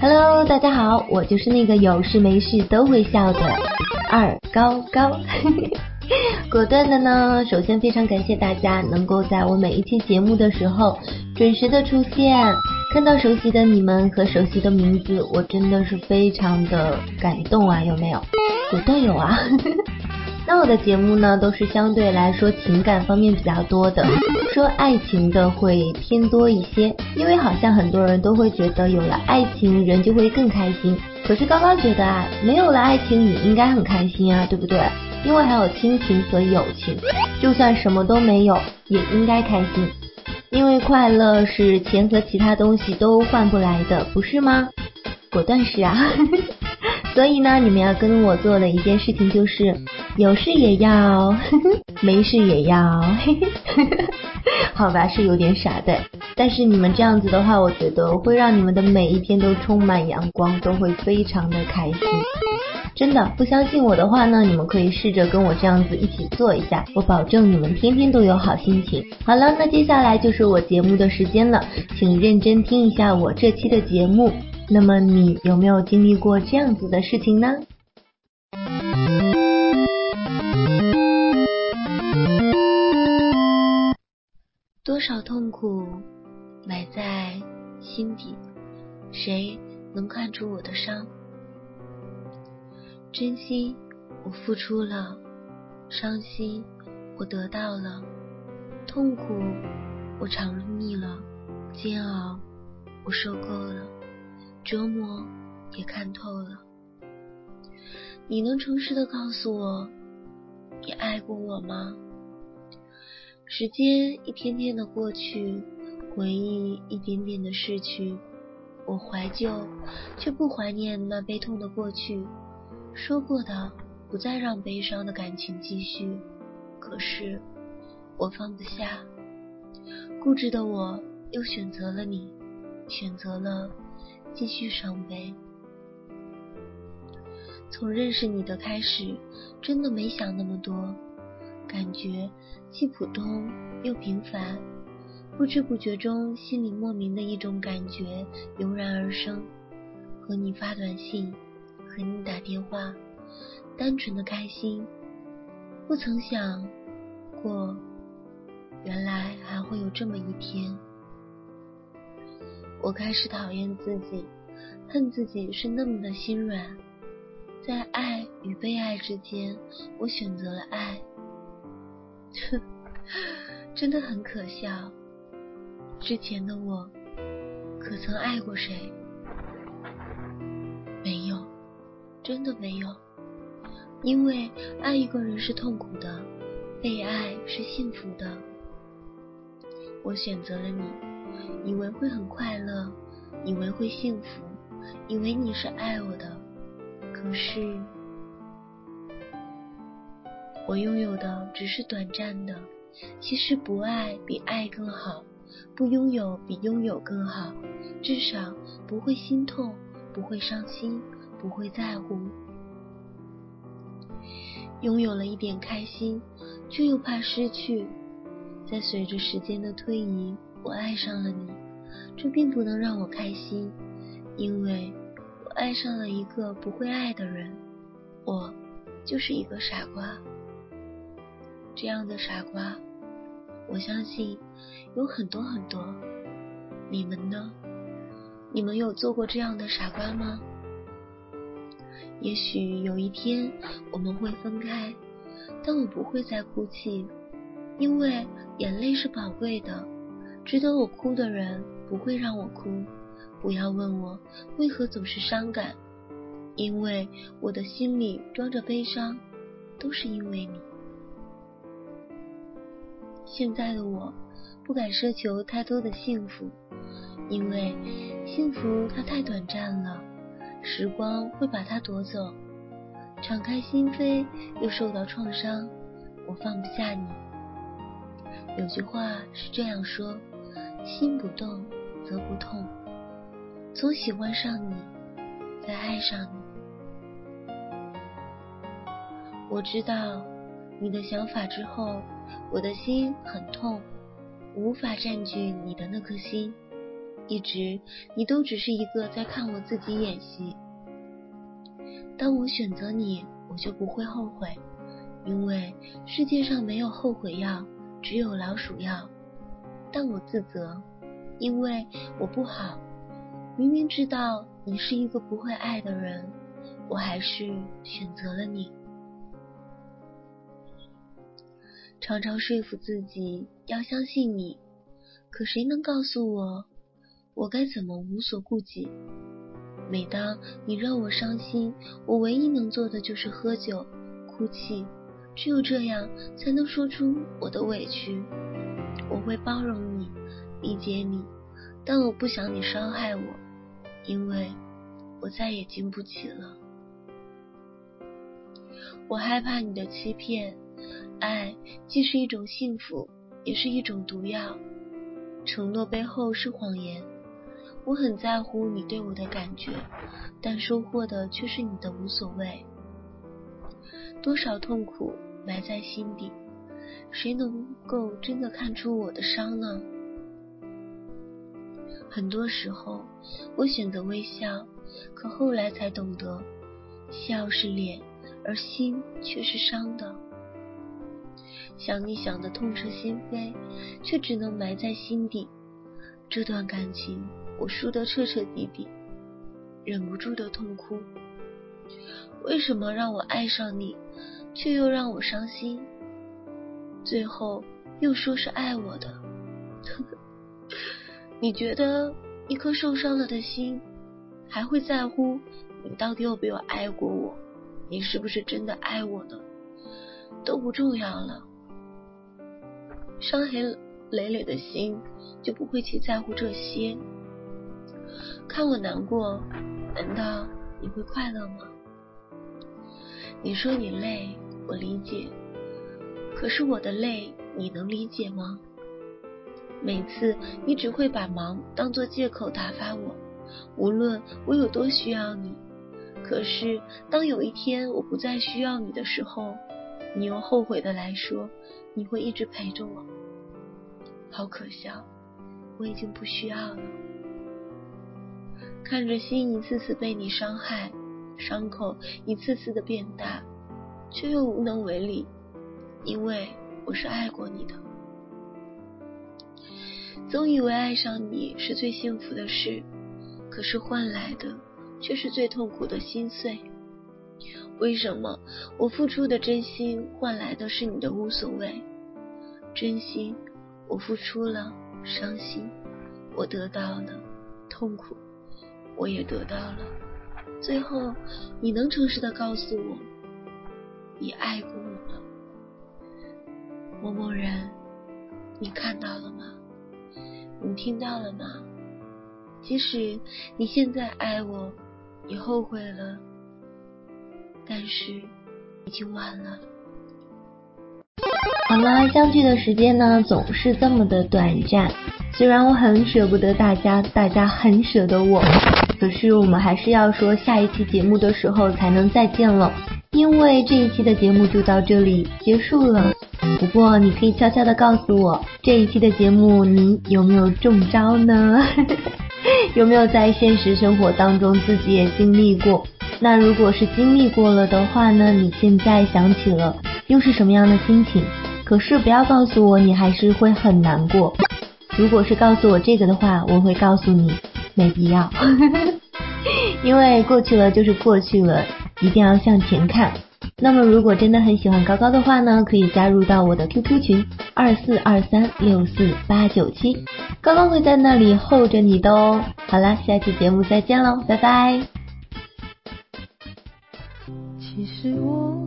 Hello，大家好，我就是那个有事没事都会笑的二高高。果断的呢，首先非常感谢大家能够在我每一期节目的时候准时的出现，看到熟悉的你们和熟悉的名字，我真的是非常的感动啊，有没有？果断有啊。那我的节目呢，都是相对来说情感方面比较多的，说爱情的会偏多一些，因为好像很多人都会觉得有了爱情人就会更开心，可是高高觉得啊，没有了爱情也应该很开心啊，对不对？因为还有亲情和友情，就算什么都没有也应该开心，因为快乐是钱和其他东西都换不来的，不是吗？果断是啊。所以呢，你们要跟我做的一件事情就是，有事也要，没事也要，好吧，是有点傻的。但是你们这样子的话，我觉得会让你们的每一天都充满阳光，都会非常的开心。真的，不相信我的话呢，你们可以试着跟我这样子一起做一下，我保证你们天天都有好心情。好了，那接下来就是我节目的时间了，请认真听一下我这期的节目。那么你有没有经历过这样子的事情呢？多少痛苦埋在心底，谁能看出我的伤？真心我付出了，伤心我得到了，痛苦我尝腻了，煎熬我受够了。折磨也看透了，你能诚实的告诉我，你爱过我吗？时间一天天的过去，回忆一点点的逝去，我怀旧，却不怀念那悲痛的过去。说过的不再让悲伤的感情继续，可是我放不下，固执的我又选择了你，选择了。继续伤悲。从认识你的开始，真的没想那么多，感觉既普通又平凡。不知不觉中，心里莫名的一种感觉油然而生。和你发短信，和你打电话，单纯的开心。不曾想过，原来还会有这么一天。我开始讨厌自己，恨自己是那么的心软，在爱与被爱之间，我选择了爱。哼，真的很可笑。之前的我，可曾爱过谁？没有，真的没有。因为爱一个人是痛苦的，被爱是幸福的。我选择了你。以为会很快乐，以为会幸福，以为你是爱我的，可是我拥有的只是短暂的。其实不爱比爱更好，不拥有比拥有更好，至少不会心痛，不会伤心，不会在乎。拥有了一点开心，却又怕失去，在随着时间的推移。我爱上了你，这并不能让我开心，因为我爱上了一个不会爱的人，我就是一个傻瓜。这样的傻瓜，我相信有很多很多。你们呢？你们有做过这样的傻瓜吗？也许有一天我们会分开，但我不会再哭泣，因为眼泪是宝贵的。值得我哭的人不会让我哭，不要问我为何总是伤感，因为我的心里装着悲伤，都是因为你。现在的我不敢奢求太多的幸福，因为幸福它太短暂了，时光会把它夺走。敞开心扉又受到创伤，我放不下你。有句话是这样说。心不动则不痛，从喜欢上你，再爱上你。我知道你的想法之后，我的心很痛，无法占据你的那颗心。一直你都只是一个在看我自己演戏。当我选择你，我就不会后悔，因为世界上没有后悔药，只有老鼠药。但我自责，因为我不好，明明知道你是一个不会爱的人，我还是选择了你。常常说服自己要相信你，可谁能告诉我，我该怎么无所顾忌？每当你让我伤心，我唯一能做的就是喝酒、哭泣，只有这样才能说出我的委屈。我会包容你，理解你，但我不想你伤害我，因为我再也经不起了。我害怕你的欺骗。爱既是一种幸福，也是一种毒药。承诺背后是谎言。我很在乎你对我的感觉，但收获的却是你的无所谓。多少痛苦埋在心底，谁能够真的看出我的伤呢？很多时候，我选择微笑，可后来才懂得，笑是脸，而心却是伤的。想你想的痛彻心扉，却只能埋在心底。这段感情我输得彻彻底底，忍不住的痛哭。为什么让我爱上你，却又让我伤心？最后又说是爱我的。你觉得一颗受伤了的心，还会在乎你到底有没有爱过我？你是不是真的爱我呢？都不重要了。伤痕累累的心就不会去在乎这些。看我难过，难道你会快乐吗？你说你累，我理解。可是我的累，你能理解吗？每次你只会把忙当做借口打发我，无论我有多需要你。可是当有一天我不再需要你的时候，你又后悔的来说。你会一直陪着我，好可笑，我已经不需要了。看着心一次次被你伤害，伤口一次次的变大，却又无能为力，因为我是爱过你的。总以为爱上你是最幸福的事，可是换来的却是最痛苦的心碎。为什么我付出的真心换来的是你的无所谓？真心，我付出了，伤心，我得到了，痛苦，我也得到了。最后，你能诚实的告诉我，你爱过我吗？某某人，你看到了吗？你听到了吗？即使你现在爱我，你后悔了。但是已经晚了。好了，相聚的时间呢总是这么的短暂。虽然我很舍不得大家，大家很舍得我，可是我们还是要说下一期节目的时候才能再见了，因为这一期的节目就到这里结束了。不过你可以悄悄的告诉我，这一期的节目你有没有中招呢？有没有在现实生活当中自己也经历过？那如果是经历过了的话呢？你现在想起了，又是什么样的心情？可是不要告诉我，你还是会很难过。如果是告诉我这个的话，我会告诉你，没必要，因为过去了就是过去了，一定要向前看。那么如果真的很喜欢高高的话呢，可以加入到我的 QQ 群二四二三六四八九七，高高会在那里候着你的哦。好啦，下期节目再见喽，拜拜。其实我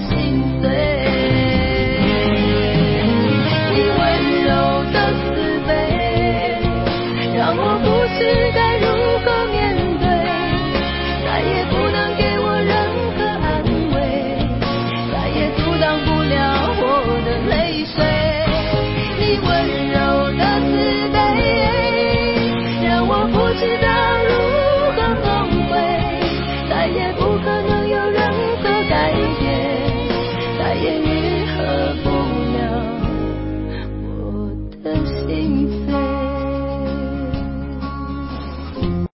心碎。